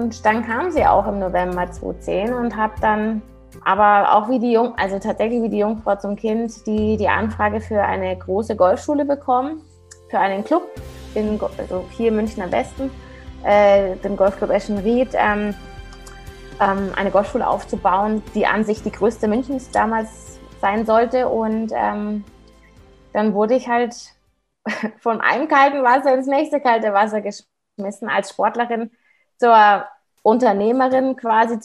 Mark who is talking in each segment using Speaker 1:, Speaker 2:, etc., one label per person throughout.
Speaker 1: und dann kam sie auch im November 2010 und habe dann aber auch wie die Jung, also tatsächlich wie die Jungfrau zum Kind, die, die Anfrage für eine große Golfschule bekommen, für einen Club in, also hier Münchner Westen, äh, den Golfclub Eschenried, ähm, ähm, eine Golfschule aufzubauen, die an sich die größte Münchens damals sein sollte. Und ähm, dann wurde ich halt von einem kalten Wasser ins nächste kalte Wasser geschmissen, als Sportlerin zur Unternehmerin quasi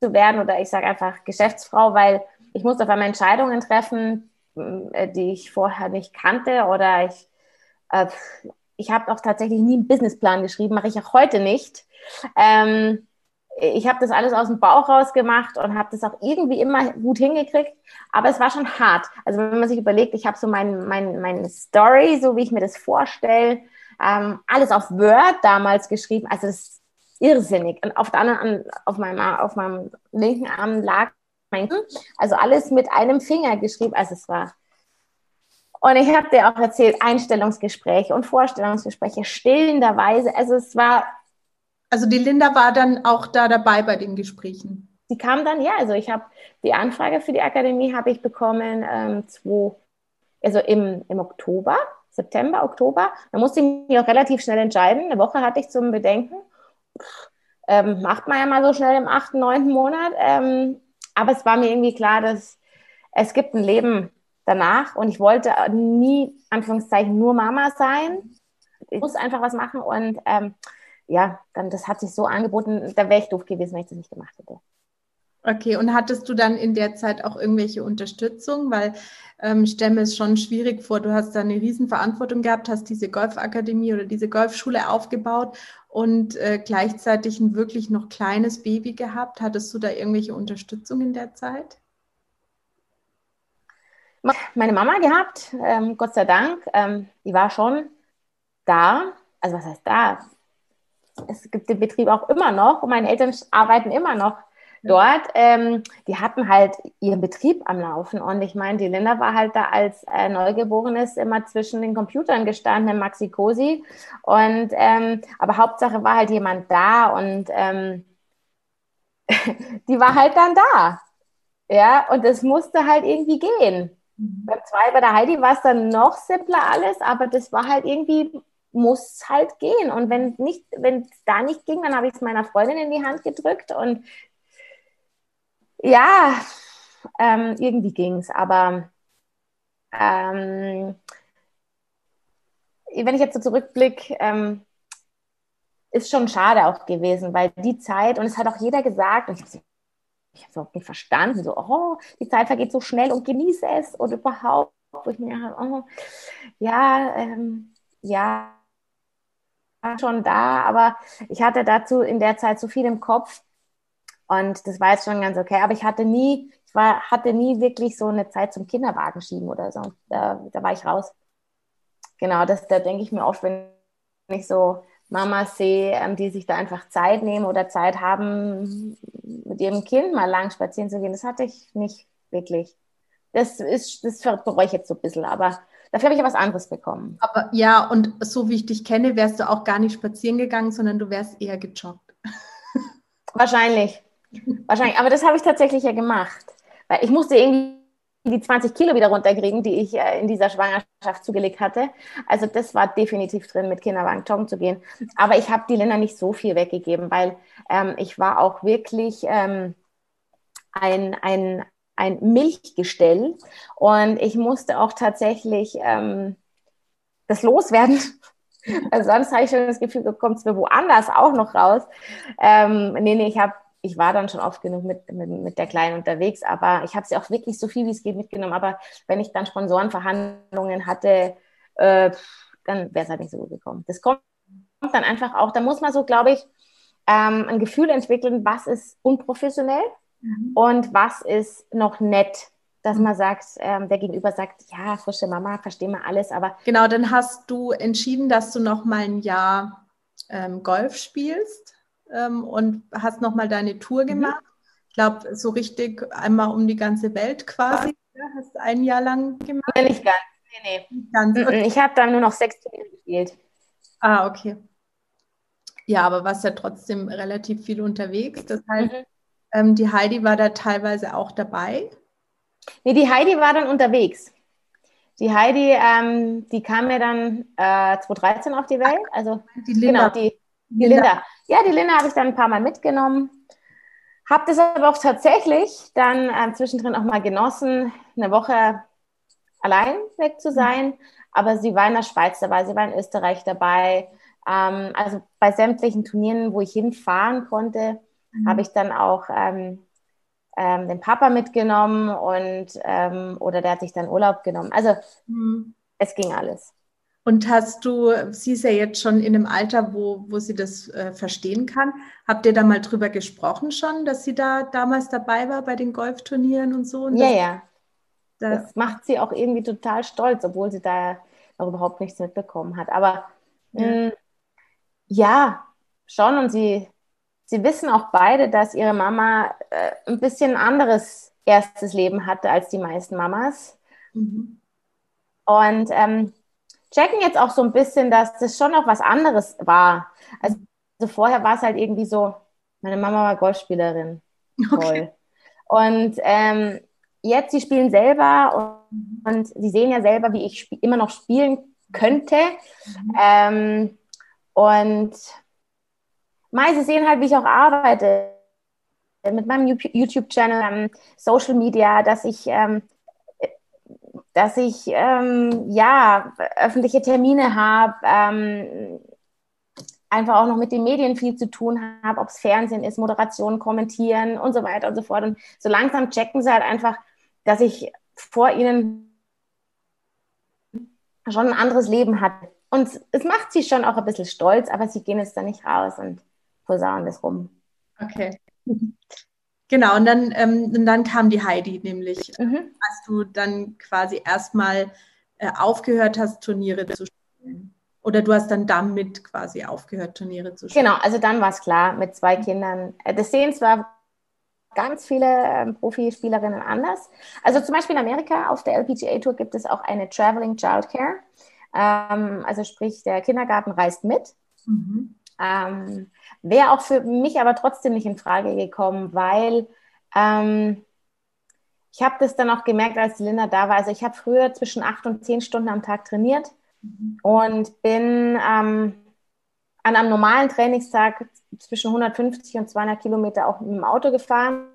Speaker 1: zu werden oder ich sage einfach Geschäftsfrau, weil ich musste auf einmal Entscheidungen treffen, äh, die ich vorher nicht kannte oder ich, äh, ich habe auch tatsächlich nie einen Businessplan geschrieben, mache ich auch heute nicht. Ähm, ich habe das alles aus dem Bauch raus gemacht und habe das auch irgendwie immer gut hingekriegt, aber es war schon hart. Also wenn man sich überlegt, ich habe so mein, mein, meine Story, so wie ich mir das vorstelle, ähm, alles auf Word damals geschrieben. Also das irrsinnig. Und auf der anderen, auf meinem, auf meinem linken Arm lag mein, also alles mit einem Finger geschrieben. Also es war. Und ich habe dir auch erzählt, Einstellungsgespräche und Vorstellungsgespräche stillenderweise. Also es war.
Speaker 2: Also die Linda war dann auch da dabei bei den Gesprächen.
Speaker 1: Die kam dann, ja, also ich habe die Anfrage für die Akademie habe ich bekommen, ähm, zwei, also im, im Oktober, September, Oktober. Da musste ich mich auch relativ schnell entscheiden. Eine Woche hatte ich zum Bedenken ähm, macht man ja mal so schnell im achten, neunten Monat. Ähm, aber es war mir irgendwie klar, dass es gibt ein Leben danach und ich wollte nie, Anführungszeichen, nur Mama sein. Ich muss einfach was machen und ähm, ja, dann das hat sich so angeboten, da wäre ich doof gewesen, wenn ich das nicht gemacht hätte.
Speaker 2: Okay, und hattest du dann in der Zeit auch irgendwelche Unterstützung? Weil ähm, ich stelle mir es schon schwierig vor, du hast da eine Riesenverantwortung gehabt, hast diese Golfakademie oder diese Golfschule aufgebaut und äh, gleichzeitig ein wirklich noch kleines Baby gehabt. Hattest du da irgendwelche Unterstützung in der Zeit?
Speaker 1: Meine Mama gehabt, ähm, Gott sei Dank. Ähm, die war schon da. Also was heißt da? Es gibt den Betrieb auch immer noch und meine Eltern arbeiten immer noch dort, ähm, die hatten halt ihren Betrieb am Laufen. Und ich meine, die Linda war halt da als äh, Neugeborenes immer zwischen den Computern gestanden in Maxi Cosi. Und ähm, aber Hauptsache war halt jemand da und ähm, die war halt dann da. Ja, und es musste halt irgendwie gehen. Mhm. Beim zwei bei der Heidi war es dann noch simpler alles, aber das war halt irgendwie, muss halt gehen. Und wenn nicht, wenn es da nicht ging, dann habe ich es meiner Freundin in die Hand gedrückt und ja, ähm, irgendwie ging es, aber ähm, wenn ich jetzt so zurückblicke, ähm, ist schon schade auch gewesen, weil die Zeit, und es hat auch jeder gesagt, und ich habe ich habe es überhaupt nicht verstanden, so, oh, die Zeit vergeht so schnell und genieße es und überhaupt, wo ich mir oh, ja, ähm, ja, schon da, aber ich hatte dazu in der Zeit so viel im Kopf, und das war jetzt schon ganz okay. Aber ich hatte nie, ich war, hatte nie wirklich so eine Zeit zum Kinderwagen schieben oder so. Da, da war ich raus. Genau, das, da denke ich mir oft, wenn ich so Mamas sehe, ähm, die sich da einfach Zeit nehmen oder Zeit haben, mit ihrem Kind mal lang spazieren zu gehen. Das hatte ich nicht wirklich. Das ist, das bereue ich jetzt so ein bisschen, aber dafür habe ich ja was anderes bekommen.
Speaker 2: Aber ja, und so wie ich dich kenne, wärst du auch gar nicht spazieren gegangen, sondern du wärst eher gejoggt.
Speaker 1: Wahrscheinlich. Wahrscheinlich, aber das habe ich tatsächlich ja gemacht. Weil ich musste irgendwie die 20 Kilo wieder runterkriegen, die ich äh, in dieser Schwangerschaft zugelegt hatte. Also das war definitiv drin, mit Kinderwagen joggen zu gehen. Aber ich habe die Länder nicht so viel weggegeben, weil ähm, ich war auch wirklich ähm, ein, ein, ein Milchgestell und ich musste auch tatsächlich ähm, das loswerden. Also sonst habe ich schon das Gefühl, kommt es mir woanders auch noch raus. Ähm, nee, nee, ich habe ich war dann schon oft genug mit, mit, mit der Kleinen unterwegs, aber ich habe sie auch wirklich so viel wie es geht mitgenommen. Aber wenn ich dann Sponsorenverhandlungen hatte, äh, dann wäre es halt nicht so gut gekommen. Das kommt dann einfach auch, da muss man so, glaube ich, ähm, ein Gefühl entwickeln, was ist unprofessionell mhm. und was ist noch nett dass man sagt, ähm, der Gegenüber sagt, ja, frische Mama, verstehen wir alles, aber.
Speaker 2: Genau, dann hast du entschieden, dass du noch mal ein Jahr ähm, Golf spielst ähm, und hast nochmal deine Tour mhm. gemacht. Mhm. Ich glaube, so richtig einmal um die ganze Welt quasi. Ja, hast du ein Jahr lang gemacht?
Speaker 1: Nee, nicht ganz. Nee, nee. Ganz. Ich habe dann nur noch sechs Turniere gespielt.
Speaker 2: Ah, okay. Ja, aber warst ja trotzdem relativ viel unterwegs. Das heißt, mhm. ähm, die Heidi war da teilweise auch dabei.
Speaker 1: Nee, die Heidi war dann unterwegs. Die Heidi, ähm, die kam mir dann äh, 2013 auf die Welt. Also
Speaker 2: die Linda.
Speaker 1: Genau, die, die Linda. Linda. Ja, die Linda habe ich dann ein paar Mal mitgenommen. Habe das aber auch tatsächlich dann äh, zwischendrin auch mal genossen, eine Woche allein weg zu sein. Aber sie war in der Schweiz dabei, sie war in Österreich dabei. Ähm, also bei sämtlichen Turnieren, wo ich hinfahren konnte, mhm. habe ich dann auch ähm, ähm, den Papa mitgenommen und ähm, oder der hat sich dann Urlaub genommen. Also mhm. es ging alles.
Speaker 2: Und hast du, sie ist ja jetzt schon in einem Alter, wo, wo sie das äh, verstehen kann. Habt ihr da mal drüber gesprochen schon, dass sie da damals dabei war bei den Golfturnieren und so? Und
Speaker 1: ja, ja. Das, das macht sie auch irgendwie total stolz, obwohl sie da noch überhaupt nichts mitbekommen hat. Aber ja, mh, mm, ja schon. Und sie sie wissen auch beide, dass ihre Mama äh, ein bisschen anderes erstes Leben hatte als die meisten Mamas. Mhm. Und ähm, checken jetzt auch so ein bisschen, dass das schon noch was anderes war. Also, also vorher war es halt irgendwie so, meine Mama war Golfspielerin. Okay. Und ähm, jetzt, sie spielen selber und, und, sie sehen ja selber, wie ich immer noch spielen könnte. Mhm. Ähm, und Mai, sie sehen halt, wie ich auch arbeite mit meinem YouTube-Channel, ähm, Social Media, dass ich, ähm, dass ich ähm, ja öffentliche Termine habe, ähm, einfach auch noch mit den Medien viel zu tun habe, ob es Fernsehen ist, Moderation, kommentieren und so weiter und so fort. Und so langsam checken sie halt einfach, dass ich vor ihnen schon ein anderes Leben hatte. Und es macht sie schon auch ein bisschen stolz, aber sie gehen jetzt da nicht raus und posaunen das rum.
Speaker 2: Okay. Genau, und dann, ähm, und dann kam die Heidi nämlich, mhm. als du dann quasi erstmal äh, aufgehört hast, Turniere zu spielen. Oder du hast dann damit quasi aufgehört, Turniere zu spielen.
Speaker 1: Genau, also dann war es klar, mit zwei Kindern. Äh, das sehen zwar ganz viele ähm, Profispielerinnen anders. Also zum Beispiel in Amerika auf der LPGA Tour gibt es auch eine Traveling Childcare. Ähm, also sprich, der Kindergarten reist mit. Mhm. Ähm, Wäre auch für mich aber trotzdem nicht in Frage gekommen, weil ähm, ich habe das dann auch gemerkt, als Linda da war. Also ich habe früher zwischen acht und zehn Stunden am Tag trainiert mhm. und bin ähm, an einem normalen Trainingstag zwischen 150 und 200 Kilometer auch mit dem Auto gefahren,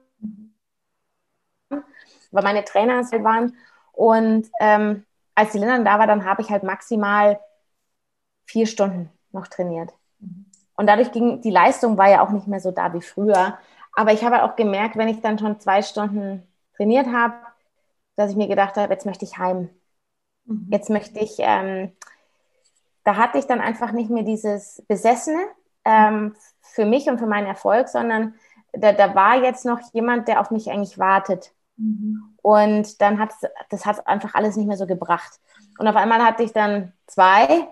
Speaker 1: weil meine Trainer halt waren. Und ähm, als die Linda da war, dann habe ich halt maximal vier Stunden noch trainiert. Mhm. Und dadurch ging die Leistung war ja auch nicht mehr so da wie früher. Aber ich habe halt auch gemerkt, wenn ich dann schon zwei Stunden trainiert habe, dass ich mir gedacht habe, jetzt möchte ich heim. Mhm. Jetzt möchte ich, ähm, da hatte ich dann einfach nicht mehr dieses Besessene ähm, für mich und für meinen Erfolg, sondern da, da war jetzt noch jemand, der auf mich eigentlich wartet. Mhm. Und dann hat das hat einfach alles nicht mehr so gebracht. Und auf einmal hatte ich dann zwei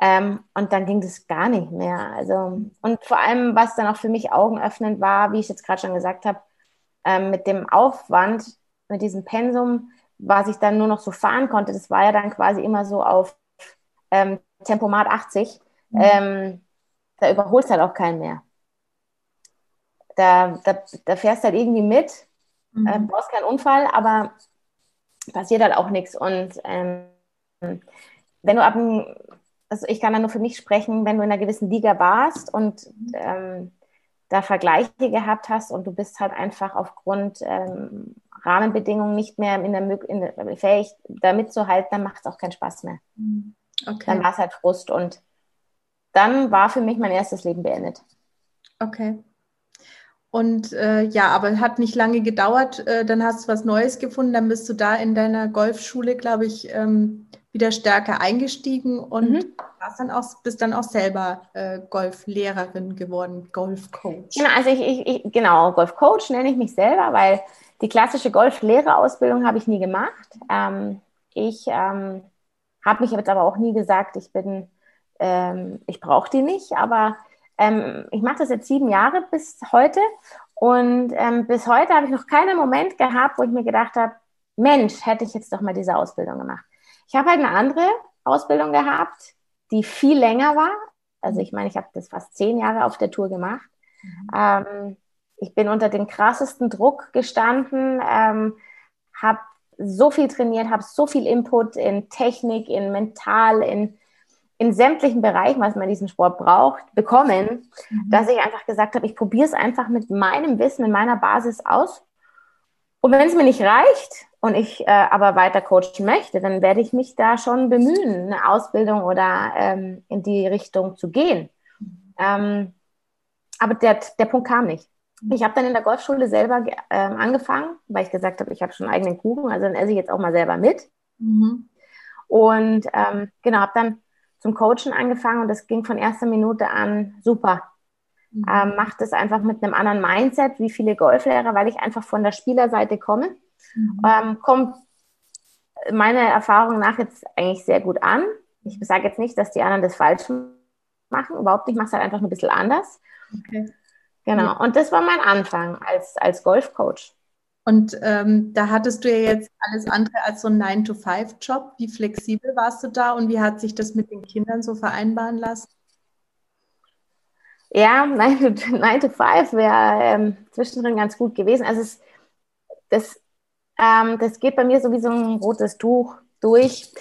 Speaker 1: ähm, und dann ging das gar nicht mehr. Also, und vor allem, was dann auch für mich augenöffnend war, wie ich jetzt gerade schon gesagt habe, ähm, mit dem Aufwand, mit diesem Pensum, was ich dann nur noch so fahren konnte, das war ja dann quasi immer so auf ähm, Tempomat 80. Mhm. Ähm, da überholst halt auch keinen mehr. Da, da, da fährst halt irgendwie mit, mhm. äh, brauchst keinen Unfall, aber passiert halt auch nichts. Und ähm, wenn du ab einem also ich kann da nur für mich sprechen, wenn du in einer gewissen Liga warst und ähm, da Vergleiche gehabt hast und du bist halt einfach aufgrund ähm, Rahmenbedingungen nicht mehr in der, in der fähig, da mitzuhalten, dann macht es auch keinen Spaß mehr. Mhm. Okay. Dann war es halt Frust und dann war für mich mein erstes Leben beendet.
Speaker 2: Okay. Und äh, ja, aber hat nicht lange gedauert. Äh, dann hast du was Neues gefunden. Dann bist du da in deiner Golfschule, glaube ich, ähm, wieder stärker eingestiegen und mhm. dann auch, bist dann auch selber äh, Golflehrerin geworden, Golfcoach.
Speaker 1: Genau, also ich, ich, ich genau, Golfcoach nenne ich mich selber, weil die klassische Golflehrerausbildung habe ich nie gemacht. Ähm, ich ähm, habe mich jetzt aber auch nie gesagt, ich bin, ähm, ich brauche die nicht, aber ähm, ich mache das jetzt sieben Jahre bis heute und ähm, bis heute habe ich noch keinen Moment gehabt, wo ich mir gedacht habe, Mensch, hätte ich jetzt doch mal diese Ausbildung gemacht. Ich habe halt eine andere Ausbildung gehabt, die viel länger war, Also ich meine, ich habe das fast zehn Jahre auf der Tour gemacht. Mhm. Ähm, ich bin unter dem krassesten Druck gestanden, ähm, habe so viel trainiert, habe so viel Input in Technik, in Mental, in, in sämtlichen Bereichen, was man in diesem Sport braucht, bekommen, mhm. dass ich einfach gesagt habe, ich probiere es einfach mit meinem Wissen, mit meiner Basis aus. Und wenn es mir nicht reicht und ich äh, aber weiter coachen möchte, dann werde ich mich da schon bemühen, eine Ausbildung oder ähm, in die Richtung zu gehen. Ähm, aber der, der Punkt kam nicht. Ich habe dann in der Golfschule selber ähm, angefangen, weil ich gesagt habe, ich habe schon einen eigenen Kuchen, also dann esse ich jetzt auch mal selber mit. Mhm. Und ähm, genau, habe dann zum Coachen angefangen und das ging von erster Minute an super. Mhm. Ähm, macht es einfach mit einem anderen Mindset wie viele Golflehrer, weil ich einfach von der Spielerseite komme. Mhm. Ähm, kommt meiner Erfahrung nach jetzt eigentlich sehr gut an. Ich sage jetzt nicht, dass die anderen das falsch machen, überhaupt nicht, ich mache es halt einfach ein bisschen anders. Okay. Genau, ja. und das war mein Anfang als, als Golfcoach.
Speaker 2: Und ähm, da hattest du ja jetzt alles andere als so einen 9-to-5-Job. Wie flexibel warst du da und wie hat sich das mit den Kindern so vereinbaren lassen?
Speaker 1: Ja, 9 to 5 wäre ähm, zwischendrin ganz gut gewesen. Also es, das, ähm, das geht bei mir so wie so ein rotes Tuch durch,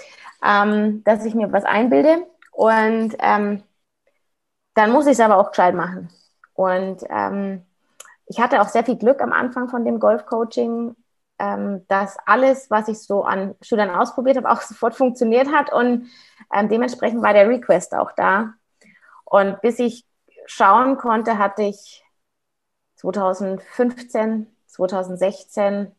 Speaker 1: ähm, dass ich mir was einbilde und ähm, dann muss ich es aber auch gescheit machen. Und ähm, ich hatte auch sehr viel Glück am Anfang von dem Golf-Coaching, ähm, dass alles, was ich so an Schülern ausprobiert habe, auch sofort funktioniert hat. Und dementsprechend war der Request auch da. Und bis ich schauen konnte, hatte ich 2015, 2016,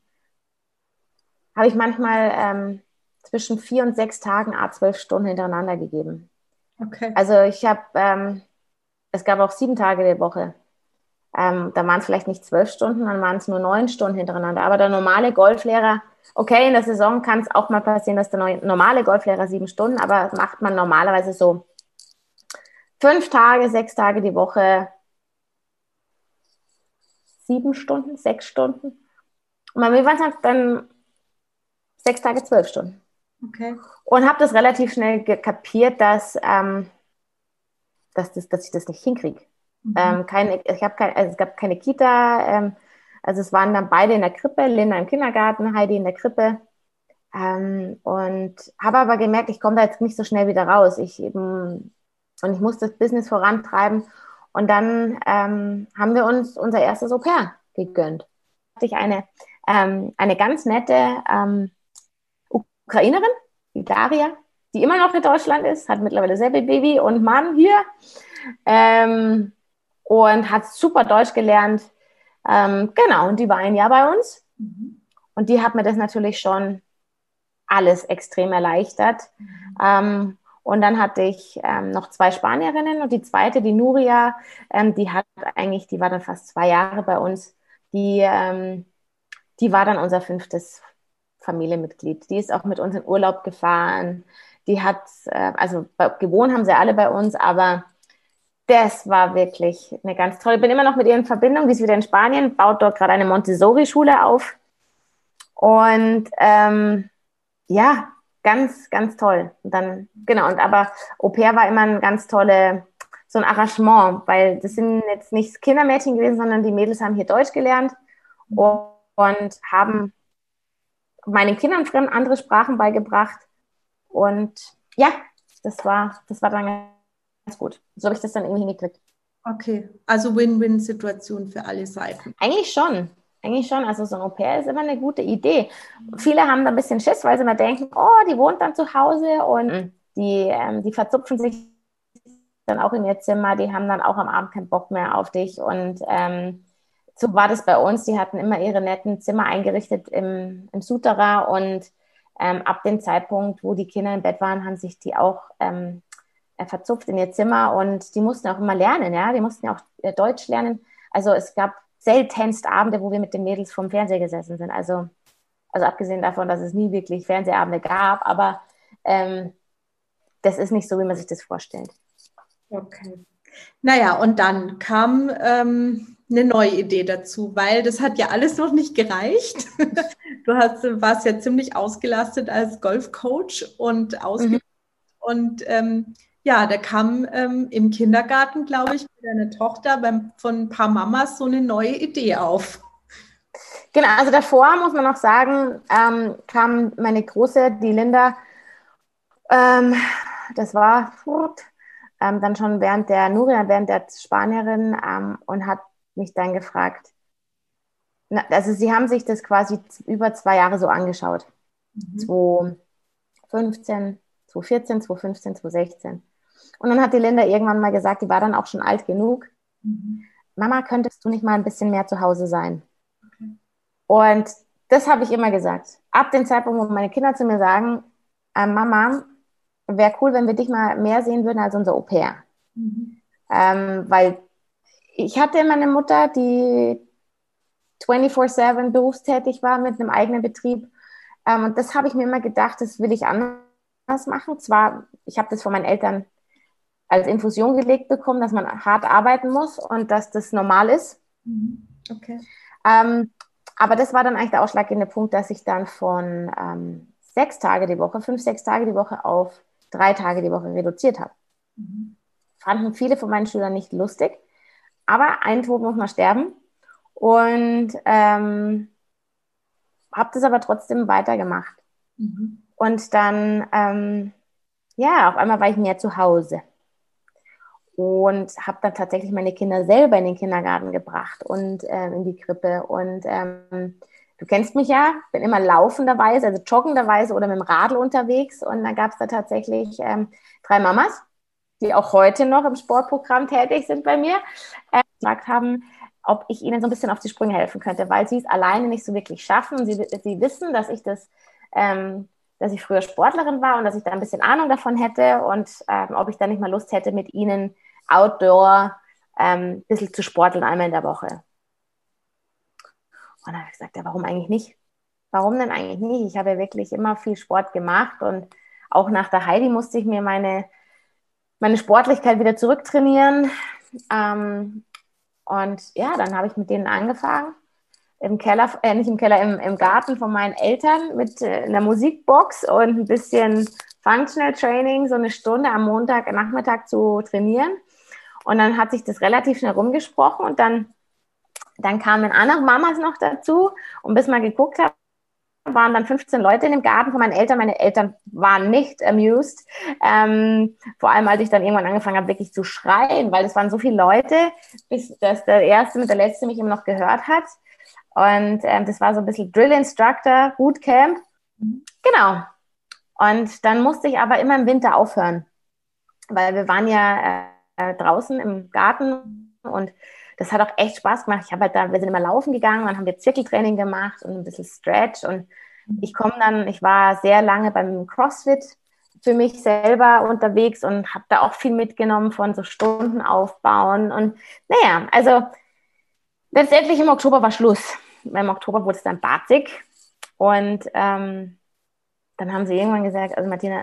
Speaker 1: habe ich manchmal ähm, zwischen vier und sechs Tagen a zwölf Stunden hintereinander gegeben. Okay. Also ich habe ähm, es gab auch sieben Tage der Woche. Ähm, da waren es vielleicht nicht zwölf Stunden, dann waren es nur neun Stunden hintereinander. Aber der normale Golflehrer, okay, in der Saison kann es auch mal passieren, dass der normale Golflehrer sieben Stunden, aber macht man normalerweise so fünf Tage, sechs Tage die Woche, sieben Stunden, sechs Stunden. Und bei mir waren es dann sechs Tage, zwölf Stunden. Okay. Und habe das relativ schnell kapiert, dass ähm, dass, das, dass ich das nicht hinkriege. Mhm. Ähm, keine, ich habe kein, also es gab keine Kita, ähm, also es waren dann beide in der Krippe, Linda im Kindergarten, Heidi in der Krippe. Ähm, und habe aber gemerkt, ich komme da jetzt nicht so schnell wieder raus. Ich eben, und ich muss das Business vorantreiben. Und dann ähm, haben wir uns unser erstes Au pair gegönnt. Hatte ich eine, ähm, eine ganz nette ähm, Ukrainerin, die Daria, die immer noch in Deutschland ist, hat mittlerweile selber Baby und Mann hier ähm, und hat super Deutsch gelernt. Ähm, genau, und die war ein Jahr bei uns. Und die hat mir das natürlich schon alles extrem erleichtert. Mhm. Und dann hatte ich ähm, noch zwei Spanierinnen und die zweite, die Nuria, ähm, die hat eigentlich, die war dann fast zwei Jahre bei uns. Die, ähm, die war dann unser fünftes Familienmitglied. Die ist auch mit uns in Urlaub gefahren die hat, äh, also gewohnt haben sie alle bei uns, aber das war wirklich eine ganz tolle. Ich bin immer noch mit ihr in Verbindung. Die ist wieder in Spanien, baut dort gerade eine Montessori-Schule auf. Und ähm, ja, ganz, ganz toll. Und dann, genau, und aber Au pair war immer ein ganz tolle, so ein Arrangement, weil das sind jetzt nicht Kindermädchen gewesen, sondern die Mädels haben hier Deutsch gelernt und, und haben meinen Kindern andere Sprachen beigebracht und ja, das war, das war dann ganz gut. So habe ich das dann irgendwie hingekriegt.
Speaker 2: Okay, also Win-Win-Situation für alle Seiten.
Speaker 1: Eigentlich schon. Eigentlich schon. Also so ein Au-pair ist immer eine gute Idee. Viele haben da ein bisschen Schiss, weil sie immer denken, oh, die wohnt dann zu Hause und mhm. die, ähm, die verzupfen sich dann auch in ihr Zimmer, die haben dann auch am Abend keinen Bock mehr auf dich. Und ähm, so war das bei uns. Die hatten immer ihre netten Zimmer eingerichtet im, im Souterrain und ähm, ab dem Zeitpunkt, wo die Kinder im Bett waren, haben sich die auch ähm, äh, verzupft in ihr Zimmer und die mussten auch immer lernen, ja, die mussten ja auch äh, Deutsch lernen. Also es gab seltenst Abende, wo wir mit den Mädels vorm Fernseher gesessen sind. Also, also abgesehen davon, dass es nie wirklich Fernsehabende gab, aber ähm, das ist nicht so, wie man sich das vorstellt.
Speaker 2: Okay. Naja, und dann kam ähm, eine neue Idee dazu, weil das hat ja alles noch nicht gereicht. Du hast, warst ja ziemlich ausgelastet als Golfcoach und ausge mhm. und ähm, ja, da kam ähm, im Kindergarten, glaube ich, mit deiner Tochter beim, von ein paar Mamas so eine neue Idee auf.
Speaker 1: Genau, also davor muss man noch sagen, ähm, kam meine Große, die Linda, ähm, das war ähm, dann schon während der Nuria, während der Spanierin ähm, und hat mich dann gefragt, na, also sie haben sich das quasi über zwei Jahre so angeschaut. Mhm. 2015, 2014, 2015, 2016. Und dann hat die Linda irgendwann mal gesagt, die war dann auch schon alt genug. Mhm. Mama, könntest du nicht mal ein bisschen mehr zu Hause sein? Okay. Und das habe ich immer gesagt. Ab dem Zeitpunkt, wo meine Kinder zu mir sagen, äh, Mama, wäre cool, wenn wir dich mal mehr sehen würden als unser Au pair. Mhm. Ähm, weil ich hatte immer eine Mutter, die 24-7 berufstätig war mit einem eigenen Betrieb. Ähm, und das habe ich mir immer gedacht, das will ich anders machen. Zwar, ich habe das von meinen Eltern als Infusion gelegt bekommen, dass man hart arbeiten muss und dass das normal ist. Mhm. Okay. Ähm, aber das war dann eigentlich der ausschlaggebende Punkt, dass ich dann von ähm, sechs Tage die Woche, fünf, sechs Tage die Woche auf drei Tage die Woche reduziert habe. Mhm. Fanden viele von meinen Schülern nicht lustig, aber ein Tod muss man sterben. Und ähm, habe das aber trotzdem weitergemacht. Mhm. Und dann, ähm, ja, auf einmal war ich mehr zu Hause und habe dann tatsächlich meine Kinder selber in den Kindergarten gebracht und äh, in die Krippe. Und ähm, du kennst mich ja, bin immer laufenderweise, also joggenderweise oder mit dem Radl unterwegs. Und dann gab es da tatsächlich ähm, drei Mamas, die auch heute noch im Sportprogramm tätig sind bei mir, äh, gesagt haben, ob ich ihnen so ein bisschen auf die Sprünge helfen könnte, weil sie es alleine nicht so wirklich schaffen. Sie, sie wissen, dass ich das, ähm, dass ich früher Sportlerin war und dass ich da ein bisschen Ahnung davon hätte und ähm, ob ich da nicht mal Lust hätte, mit ihnen outdoor ähm, ein bisschen zu sporteln, einmal in der Woche. Und dann habe ich gesagt, ja, warum eigentlich nicht? Warum denn eigentlich nicht? Ich habe ja wirklich immer viel Sport gemacht und auch nach der Heidi musste ich mir meine, meine Sportlichkeit wieder zurücktrainieren. Ähm, und ja, dann habe ich mit denen angefangen. Im Keller, äh, nicht im Keller, im, im Garten von meinen Eltern mit äh, einer Musikbox und ein bisschen Functional Training, so eine Stunde am Montagnachmittag zu trainieren. Und dann hat sich das relativ schnell rumgesprochen und dann, dann kamen andere Mamas noch dazu. Und bis man geguckt hat, waren dann 15 Leute in dem Garten von meinen Eltern. Meine Eltern waren nicht amused. Ähm, vor allem, als ich dann irgendwann angefangen habe, wirklich zu schreien, weil es waren so viele Leute, bis dass der Erste mit der Letzte mich immer noch gehört hat. Und ähm, das war so ein bisschen Drill Instructor, Bootcamp. Genau. Und dann musste ich aber immer im Winter aufhören, weil wir waren ja äh, draußen im Garten und das hat auch echt Spaß gemacht. Ich habe halt da, wir sind immer laufen gegangen, dann haben wir Zirkeltraining gemacht und ein bisschen Stretch und mhm. ich komme dann, ich war sehr lange beim CrossFit für mich selber unterwegs und habe da auch viel mitgenommen von so Stunden aufbauen und naja, also letztendlich im Oktober war Schluss. Im Oktober wurde es dann barzig und ähm, dann haben sie irgendwann gesagt, also Martina,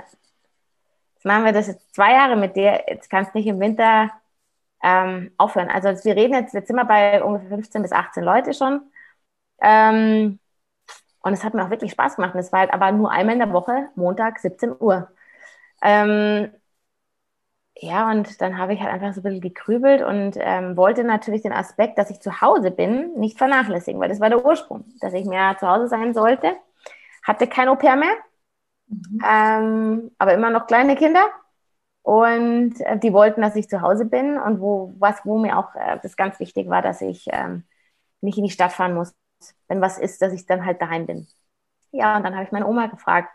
Speaker 1: jetzt machen wir das jetzt zwei Jahre mit dir, jetzt kannst du nicht im Winter ähm, aufhören. Also wir reden jetzt, jetzt sind wir bei ungefähr 15 bis 18 Leute schon. Ähm, und es hat mir auch wirklich Spaß gemacht. Es war halt aber nur einmal in der Woche, Montag, 17 Uhr. Ähm, ja, und dann habe ich halt einfach so ein bisschen gekrübelt und ähm, wollte natürlich den Aspekt, dass ich zu Hause bin, nicht vernachlässigen, weil das war der Ursprung, dass ich mehr zu Hause sein sollte. Hatte kein Au-pair mehr, mhm. ähm, aber immer noch kleine Kinder. Und äh, die wollten, dass ich zu Hause bin und wo, was, wo mir auch äh, das ganz wichtig war, dass ich ähm, nicht in die Stadt fahren muss, wenn was ist, dass ich dann halt daheim bin. Ja, und dann habe ich meine Oma gefragt.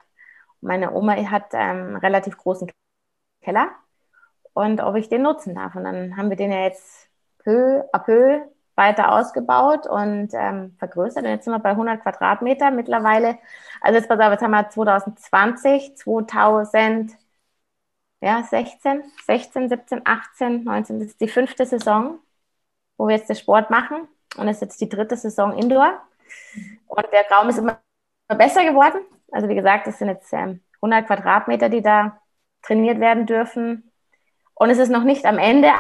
Speaker 1: Meine Oma hat ähm, einen relativ großen Keller und ob ich den nutzen darf. Und dann haben wir den ja jetzt peu à peu weiter ausgebaut und ähm, vergrößert. Und jetzt sind wir bei 100 Quadratmeter mittlerweile. Also jetzt, pass auf, jetzt haben wir 2020, 2000 ja, 16, 16, 17, 18, 19, das ist die fünfte Saison, wo wir jetzt den Sport machen. Und es ist jetzt die dritte Saison Indoor. Und der Raum ist immer besser geworden. Also wie gesagt, es sind jetzt ähm, 100 Quadratmeter, die da trainiert werden dürfen. Und es ist noch nicht am Ende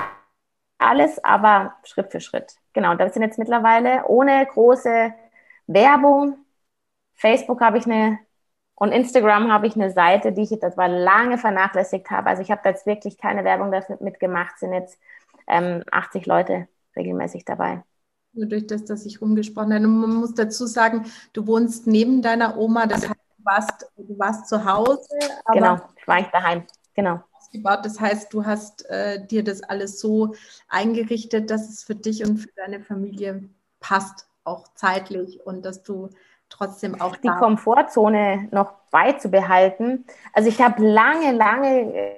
Speaker 1: alles, aber Schritt für Schritt. Genau, und da sind jetzt mittlerweile ohne große Werbung. Facebook habe ich eine Und Instagram habe ich eine Seite, die ich jetzt etwa lange vernachlässigt habe. Also ich habe da jetzt wirklich keine Werbung dafür mitgemacht, sind jetzt ähm, 80 Leute regelmäßig dabei.
Speaker 2: Nur durch das, dass ich rumgesprochen habe. Und man muss dazu sagen, du wohnst neben deiner Oma, das heißt, du warst, du warst zu Hause.
Speaker 1: genau, ich war nicht daheim. Genau.
Speaker 2: Das heißt, du hast äh, dir das alles so eingerichtet, dass es für dich und für deine Familie passt, auch zeitlich und dass du trotzdem auch
Speaker 1: die Komfortzone noch beizubehalten. Also ich habe lange, lange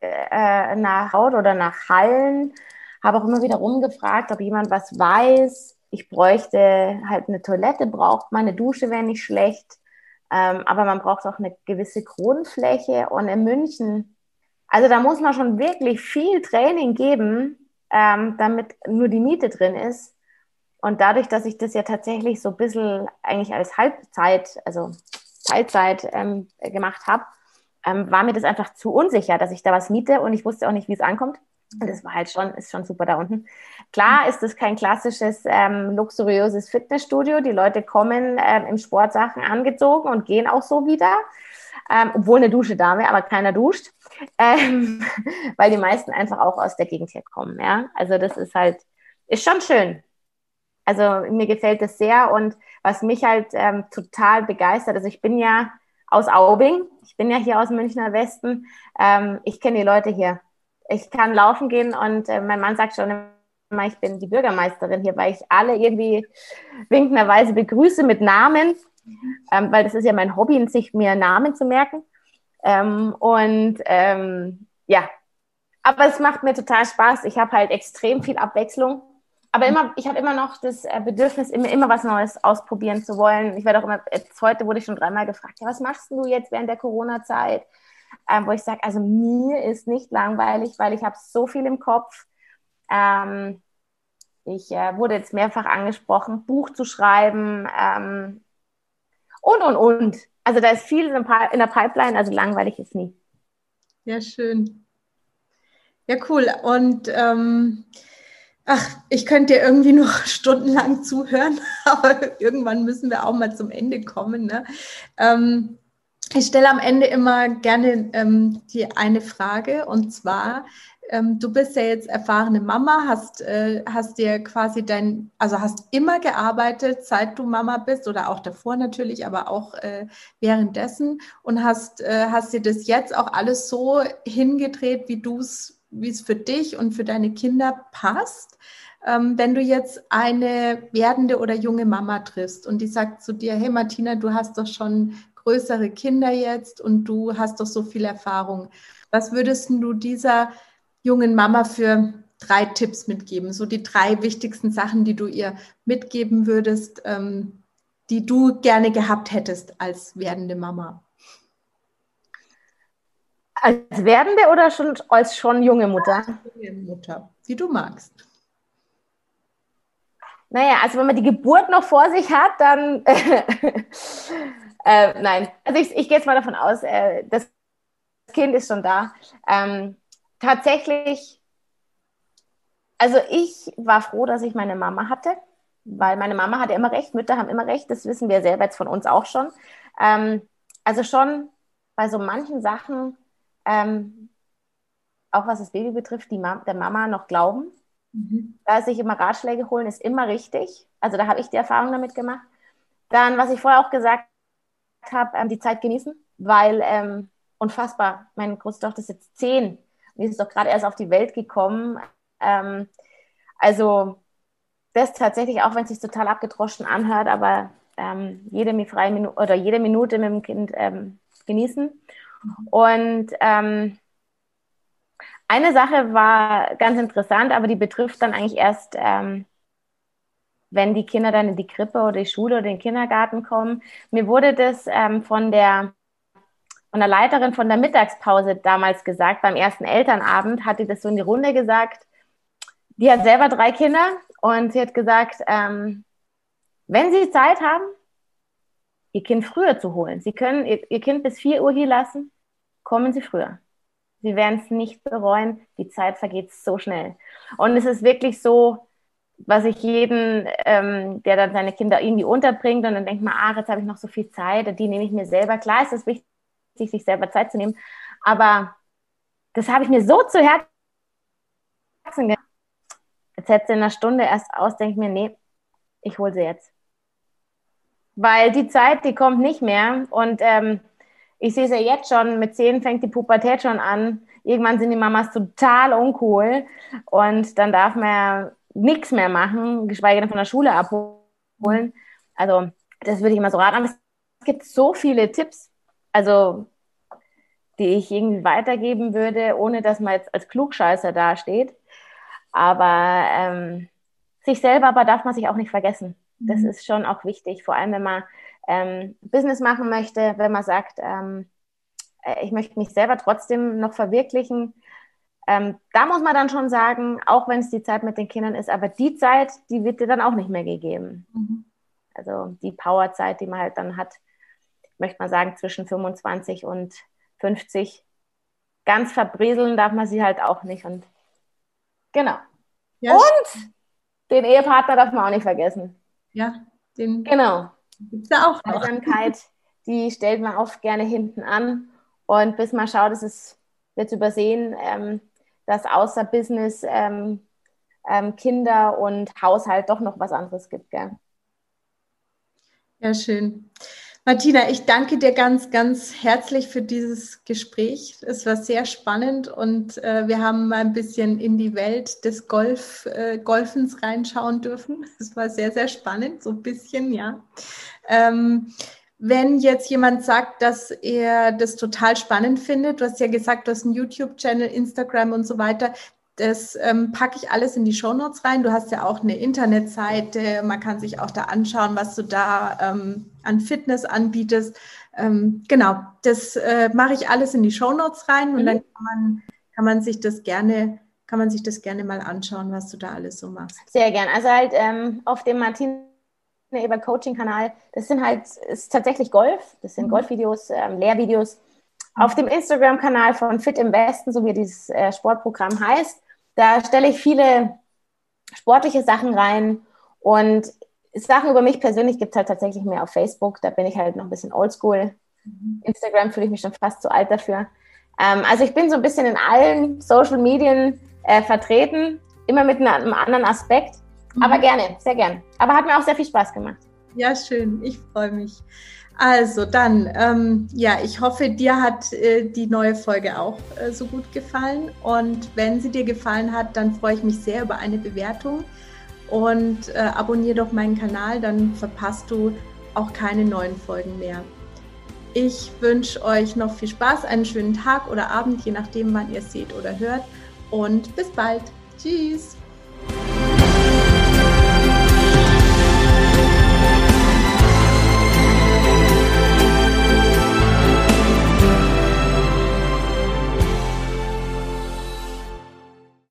Speaker 1: äh, nach Haut oder nach Hallen, habe auch immer wieder rumgefragt, ob jemand was weiß. Ich bräuchte halt eine Toilette, braucht man eine Dusche, wäre nicht schlecht. Ähm, aber man braucht auch eine gewisse Grundfläche. Und in München, also da muss man schon wirklich viel Training geben, ähm, damit nur die Miete drin ist. Und dadurch, dass ich das ja tatsächlich so ein bisschen eigentlich als Halbzeit, also Teilzeit ähm, gemacht habe, ähm, war mir das einfach zu unsicher, dass ich da was miete und ich wusste auch nicht, wie es ankommt. Das war halt schon, ist schon super da unten. Klar ist es kein klassisches, ähm, luxuriöses Fitnessstudio. Die Leute kommen ähm, im Sportsachen angezogen und gehen auch so wieder. Ähm, obwohl eine Dusche da wäre, aber keiner duscht, ähm, weil die meisten einfach auch aus der Gegend herkommen. Ja? Also das ist halt, ist schon schön. Also mir gefällt das sehr und was mich halt ähm, total begeistert, also ich bin ja aus Aubing, ich bin ja hier aus Münchner Westen, ähm, ich kenne die Leute hier. Ich kann laufen gehen und äh, mein Mann sagt schon immer, ich bin die Bürgermeisterin hier, weil ich alle irgendwie winkenderweise begrüße mit Namen, ähm, weil das ist ja mein Hobby, sich mir Namen zu merken. Ähm, und ähm, ja, aber es macht mir total Spaß. Ich habe halt extrem viel Abwechslung aber immer, ich habe immer noch das äh, Bedürfnis, immer, immer was Neues ausprobieren zu wollen. Ich werde auch immer, jetzt heute wurde ich schon dreimal gefragt, ja, was machst du jetzt während der Corona-Zeit? Ähm, wo ich sage, also mir ist nicht langweilig, weil ich habe so viel im Kopf. Ähm, ich äh, wurde jetzt mehrfach angesprochen, Buch zu schreiben ähm, und, und, und. Also da ist viel in der Pipeline, also langweilig ist nie.
Speaker 2: Ja, schön. Ja, cool. Und ähm, Ach, ich könnte dir irgendwie noch stundenlang zuhören, aber irgendwann müssen wir auch mal zum Ende kommen. Ne? Ähm, ich stelle am Ende immer gerne ähm, die eine Frage und zwar, ähm, du bist ja jetzt erfahrene Mama, hast, äh, hast dir quasi dein, also hast immer gearbeitet, seit du Mama bist oder auch davor natürlich, aber auch äh, währenddessen und hast, äh, hast dir das jetzt auch alles so hingedreht, wie du es wie es für dich und für deine Kinder passt. Ähm, wenn du jetzt eine werdende oder junge Mama triffst und die sagt zu dir, hey Martina, du hast doch schon größere Kinder jetzt und du hast doch so viel Erfahrung. Was würdest du dieser jungen Mama für drei Tipps mitgeben? So die drei wichtigsten Sachen, die du ihr mitgeben würdest, ähm, die du gerne gehabt hättest als werdende Mama?
Speaker 1: Als werdende oder schon als schon junge Mutter?
Speaker 2: Junge Mutter, wie du magst.
Speaker 1: Naja, also wenn man die Geburt noch vor sich hat, dann äh, nein. Also ich, ich gehe jetzt mal davon aus, äh, das Kind ist schon da. Ähm, tatsächlich, also ich war froh, dass ich meine Mama hatte, weil meine Mama hatte immer recht, Mütter haben immer recht, das wissen wir selber jetzt von uns auch schon. Ähm, also schon bei so manchen Sachen ähm, auch was das Baby betrifft, die Ma der Mama noch glauben. Mhm. Da sich immer Ratschläge holen, ist immer richtig. Also da habe ich die Erfahrung damit gemacht. Dann, was ich vorher auch gesagt habe, ähm, die Zeit genießen, weil ähm, unfassbar, meine große Tochter ist jetzt zehn und ist doch gerade erst auf die Welt gekommen. Ähm, also das tatsächlich, auch wenn es sich total abgedroschen anhört, aber ähm, jede freie Minute oder jede Minute mit dem Kind ähm, genießen. Und ähm, eine Sache war ganz interessant, aber die betrifft dann eigentlich erst, ähm, wenn die Kinder dann in die Krippe oder die Schule oder den Kindergarten kommen. Mir wurde das ähm, von der von der Leiterin von der Mittagspause damals gesagt, beim ersten Elternabend hat die das so in die Runde gesagt. Die hat selber drei Kinder und sie hat gesagt, ähm, wenn Sie Zeit haben, Ihr Kind früher zu holen. Sie können ihr, ihr Kind bis 4 Uhr hier lassen kommen Sie früher. Sie werden es nicht bereuen. Die Zeit vergeht so schnell. Und es ist wirklich so, was ich jeden, ähm, der dann seine Kinder irgendwie unterbringt und dann denkt man, ah, jetzt habe ich noch so viel Zeit, die nehme ich mir selber. Klar ist es wichtig, sich selber Zeit zu nehmen, aber das habe ich mir so zu Herzen genommen. Jetzt hätte sie in einer Stunde erst aus, denke ich mir, nee, ich hole sie jetzt. Weil die Zeit, die kommt nicht mehr und ähm, ich sehe es ja jetzt schon, mit zehn fängt die Pubertät schon an. Irgendwann sind die Mamas total uncool und dann darf man ja nichts mehr machen, geschweige denn von der Schule abholen. Also, das würde ich immer so raten. Aber es gibt so viele Tipps, also, die ich irgendwie weitergeben würde, ohne dass man jetzt als Klugscheißer dasteht. Aber ähm, sich selber aber darf man sich auch nicht vergessen. Das mhm. ist schon auch wichtig, vor allem wenn man ähm, Business machen möchte, wenn man sagt, ähm, äh, ich möchte mich selber trotzdem noch verwirklichen. Ähm, da muss man dann schon sagen, auch wenn es die Zeit mit den Kindern ist, aber die Zeit, die wird dir dann auch nicht mehr gegeben. Mhm. Also die Powerzeit, die man halt dann hat, möchte man sagen, zwischen 25 und 50. Ganz verbreseln darf man sie halt auch nicht. Und genau. Ja, und den Ehepartner darf man auch nicht vergessen.
Speaker 2: Ja, den
Speaker 1: genau.
Speaker 2: Gibt es ja auch noch.
Speaker 1: Einsamkeit, die stellt man oft gerne hinten an. Und bis man schaut, es wird übersehen, ähm, dass außer Business ähm, ähm, Kinder und Haushalt doch noch was anderes gibt. Gell?
Speaker 2: Ja, schön. Martina, ich danke dir ganz, ganz herzlich für dieses Gespräch. Es war sehr spannend und äh, wir haben mal ein bisschen in die Welt des Golf, äh, Golfens reinschauen dürfen. Es war sehr, sehr spannend, so ein bisschen, ja. Ähm, wenn jetzt jemand sagt, dass er das total spannend findet, du hast ja gesagt, du hast einen YouTube-Channel, Instagram und so weiter, das ähm, packe ich alles in die Shownotes rein. Du hast ja auch eine Internetseite, man kann sich auch da anschauen, was du da ähm, an Fitness anbietest. Ähm, genau, das äh, mache ich alles in die Shownotes rein und mhm. dann kann man, kann man sich das gerne kann man sich das gerne mal anschauen, was du da alles so machst.
Speaker 1: Sehr gern. Also halt ähm, auf dem Martin Eber Coaching Kanal, das sind halt ist tatsächlich Golf, das sind mhm. Golfvideos, ähm, Lehrvideos. Auf dem Instagram Kanal von Fit im Westen, so wie dieses äh, Sportprogramm heißt, da stelle ich viele sportliche Sachen rein und Sachen über mich persönlich gibt es halt tatsächlich mehr auf Facebook. Da bin ich halt noch ein bisschen oldschool. Mhm. Instagram fühle ich mich schon fast zu alt dafür. Ähm, also ich bin so ein bisschen in allen Social Medien äh, vertreten, immer mit einem anderen Aspekt. Aber gerne, sehr gern. Aber hat mir auch sehr viel Spaß gemacht.
Speaker 2: Ja, schön. Ich freue mich. Also dann, ähm, ja, ich hoffe, dir hat äh, die neue Folge auch äh, so gut gefallen. Und wenn sie dir gefallen hat, dann freue ich mich sehr über eine Bewertung. Und äh, abonniere doch meinen Kanal, dann verpasst du auch keine neuen Folgen mehr. Ich wünsche euch noch viel Spaß, einen schönen Tag oder Abend, je nachdem, wann ihr seht oder hört. Und bis bald. Tschüss.